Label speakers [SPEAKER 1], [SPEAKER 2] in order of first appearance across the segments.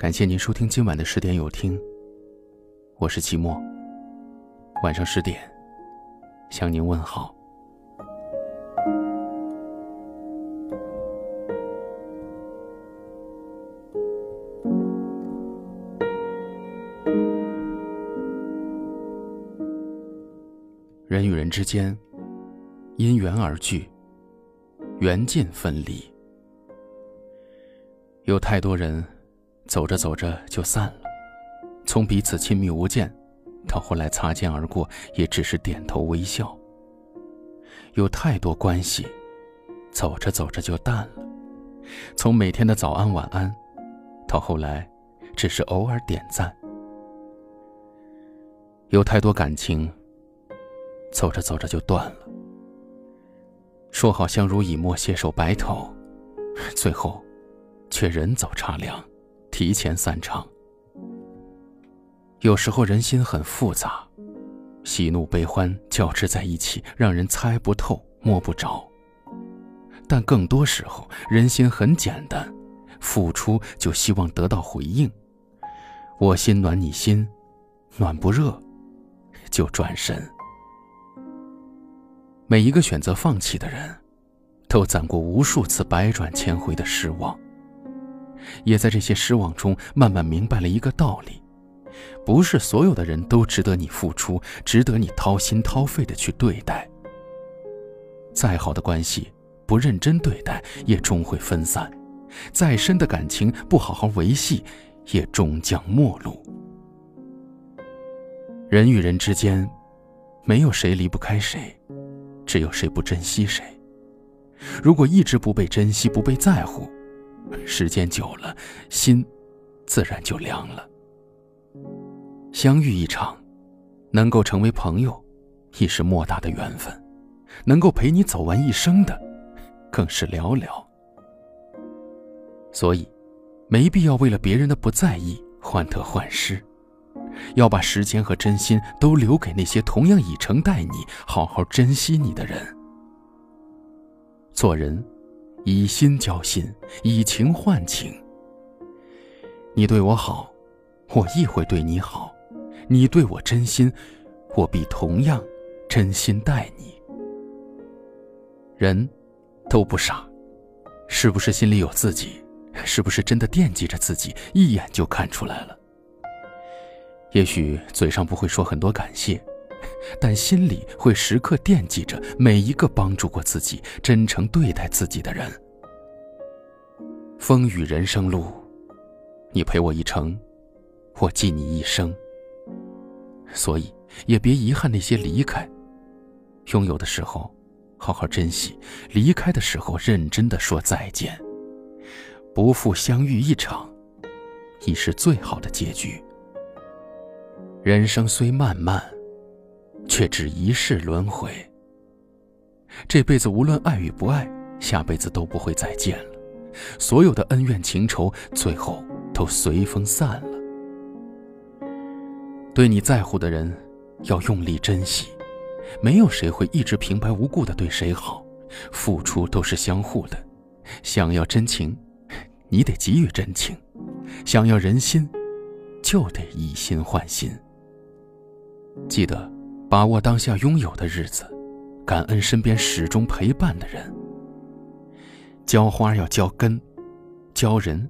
[SPEAKER 1] 感谢您收听今晚的十点有听，我是齐墨。晚上十点，向您问好。人与人之间，因缘而聚，缘尽分离。有太多人。走着走着就散了，从彼此亲密无间，到后来擦肩而过，也只是点头微笑。有太多关系，走着走着就淡了，从每天的早安晚安，到后来，只是偶尔点赞。有太多感情，走着走着就断了，说好相濡以沫，携手白头，最后，却人走茶凉。提前散场。有时候人心很复杂，喜怒悲欢交织在一起，让人猜不透、摸不着。但更多时候，人心很简单，付出就希望得到回应。我心暖你心，暖不热，就转身。每一个选择放弃的人，都攒过无数次百转千回的失望。也在这些失望中，慢慢明白了一个道理：不是所有的人都值得你付出，值得你掏心掏肺的去对待。再好的关系，不认真对待，也终会分散；再深的感情，不好好维系，也终将陌路。人与人之间，没有谁离不开谁，只有谁不珍惜谁。如果一直不被珍惜，不被在乎，时间久了，心自然就凉了。相遇一场，能够成为朋友，已是莫大的缘分；能够陪你走完一生的，更是寥寥。所以，没必要为了别人的不在意患得患失，要把时间和真心都留给那些同样以诚待你、好好珍惜你的人。做人。以心交心，以情换情。你对我好，我亦会对你好；你对我真心，我必同样真心待你。人都不傻，是不是心里有自己？是不是真的惦记着自己？一眼就看出来了。也许嘴上不会说很多感谢。但心里会时刻惦记着每一个帮助过自己、真诚对待自己的人。风雨人生路，你陪我一程，我记你一生。所以也别遗憾那些离开。拥有的时候，好好珍惜；离开的时候，认真的说再见。不负相遇一场，已是最好的结局。人生虽漫漫。却只一世轮回。这辈子无论爱与不爱，下辈子都不会再见了。所有的恩怨情仇，最后都随风散了。对你在乎的人，要用力珍惜。没有谁会一直平白无故的对谁好，付出都是相互的。想要真情，你得给予真情；想要人心，就得以心换心。记得。把握当下拥有的日子，感恩身边始终陪伴的人。浇花要浇根，教人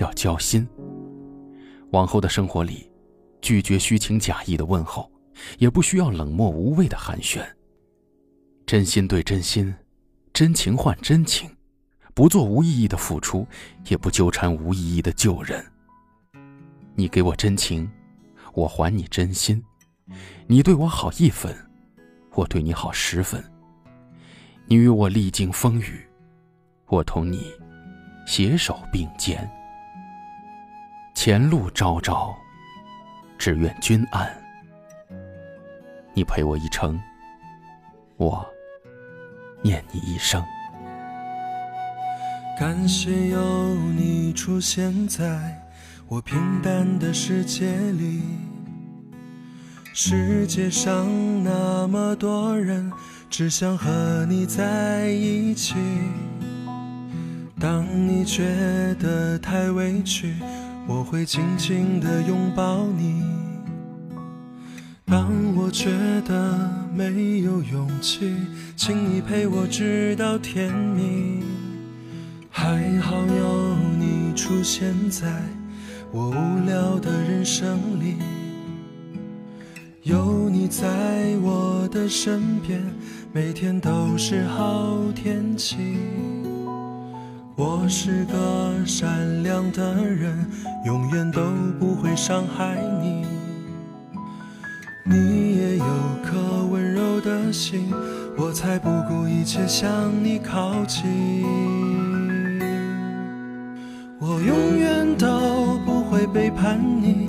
[SPEAKER 1] 要交心。往后的生活里，拒绝虚情假意的问候，也不需要冷漠无味的寒暄。真心对真心，真情换真情，不做无意义的付出，也不纠缠无意义的旧人。你给我真情，我还你真心。你对我好一分，我对你好十分。你与我历经风雨，我同你携手并肩。前路昭昭，只愿君安。你陪我一程，我念你一生。
[SPEAKER 2] 感谢有你出现在我平淡的世界里。世界上那么多人，只想和你在一起。当你觉得太委屈，我会紧紧地拥抱你。当我觉得没有勇气，请你陪我直到天明。还好有你出现在我无聊的人生里，有你在我的身边，每天都是好天气。我是个善良的人，永远都不会伤害你。你也有颗温柔的心，我才不顾一切向你靠近。我永远都不会背叛你，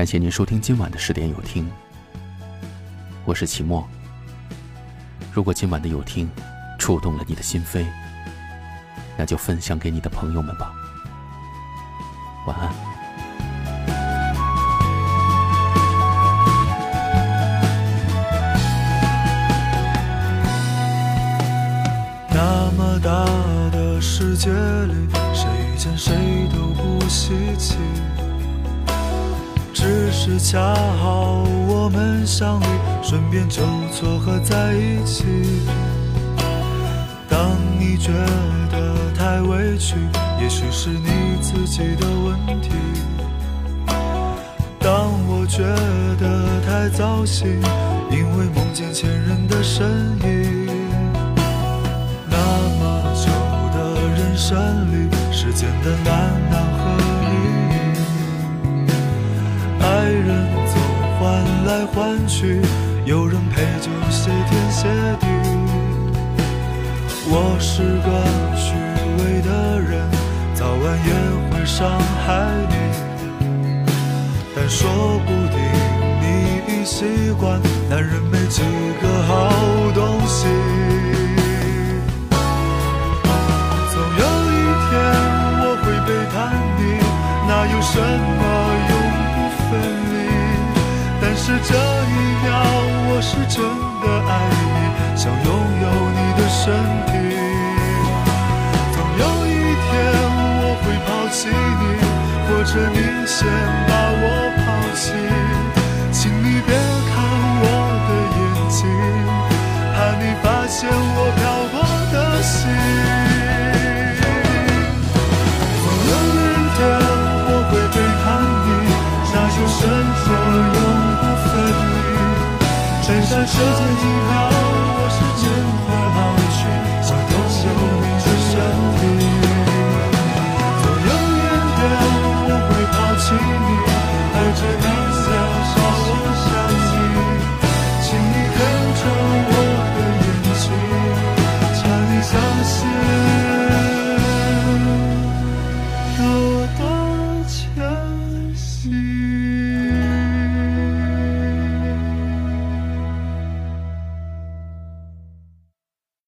[SPEAKER 1] 感谢您收听今晚的十点有听，我是齐墨。如果今晚的有听触动了你的心扉，那就分享给你的朋友们吧。晚安。
[SPEAKER 2] 那么大的世界里，谁遇见谁都不稀奇。是恰好我们相遇，顺便就撮合在一起。当你觉得太委屈，也许是你自己的问题。当我觉得太糟心，因为梦见前任的身影。那么久的人生里，时间的难难和来换去，有人陪就谢天谢地。我是个虚伪的人，早晚也会伤害你。但说不定你已习惯，男人没几个好东西。总有一天我会背叛你，哪有什么永不分离？是这一秒，我是真的爱你，想拥有你的身体。总有一天我会抛弃你，或者你先身上刺着印号，我是真的老去，像永久。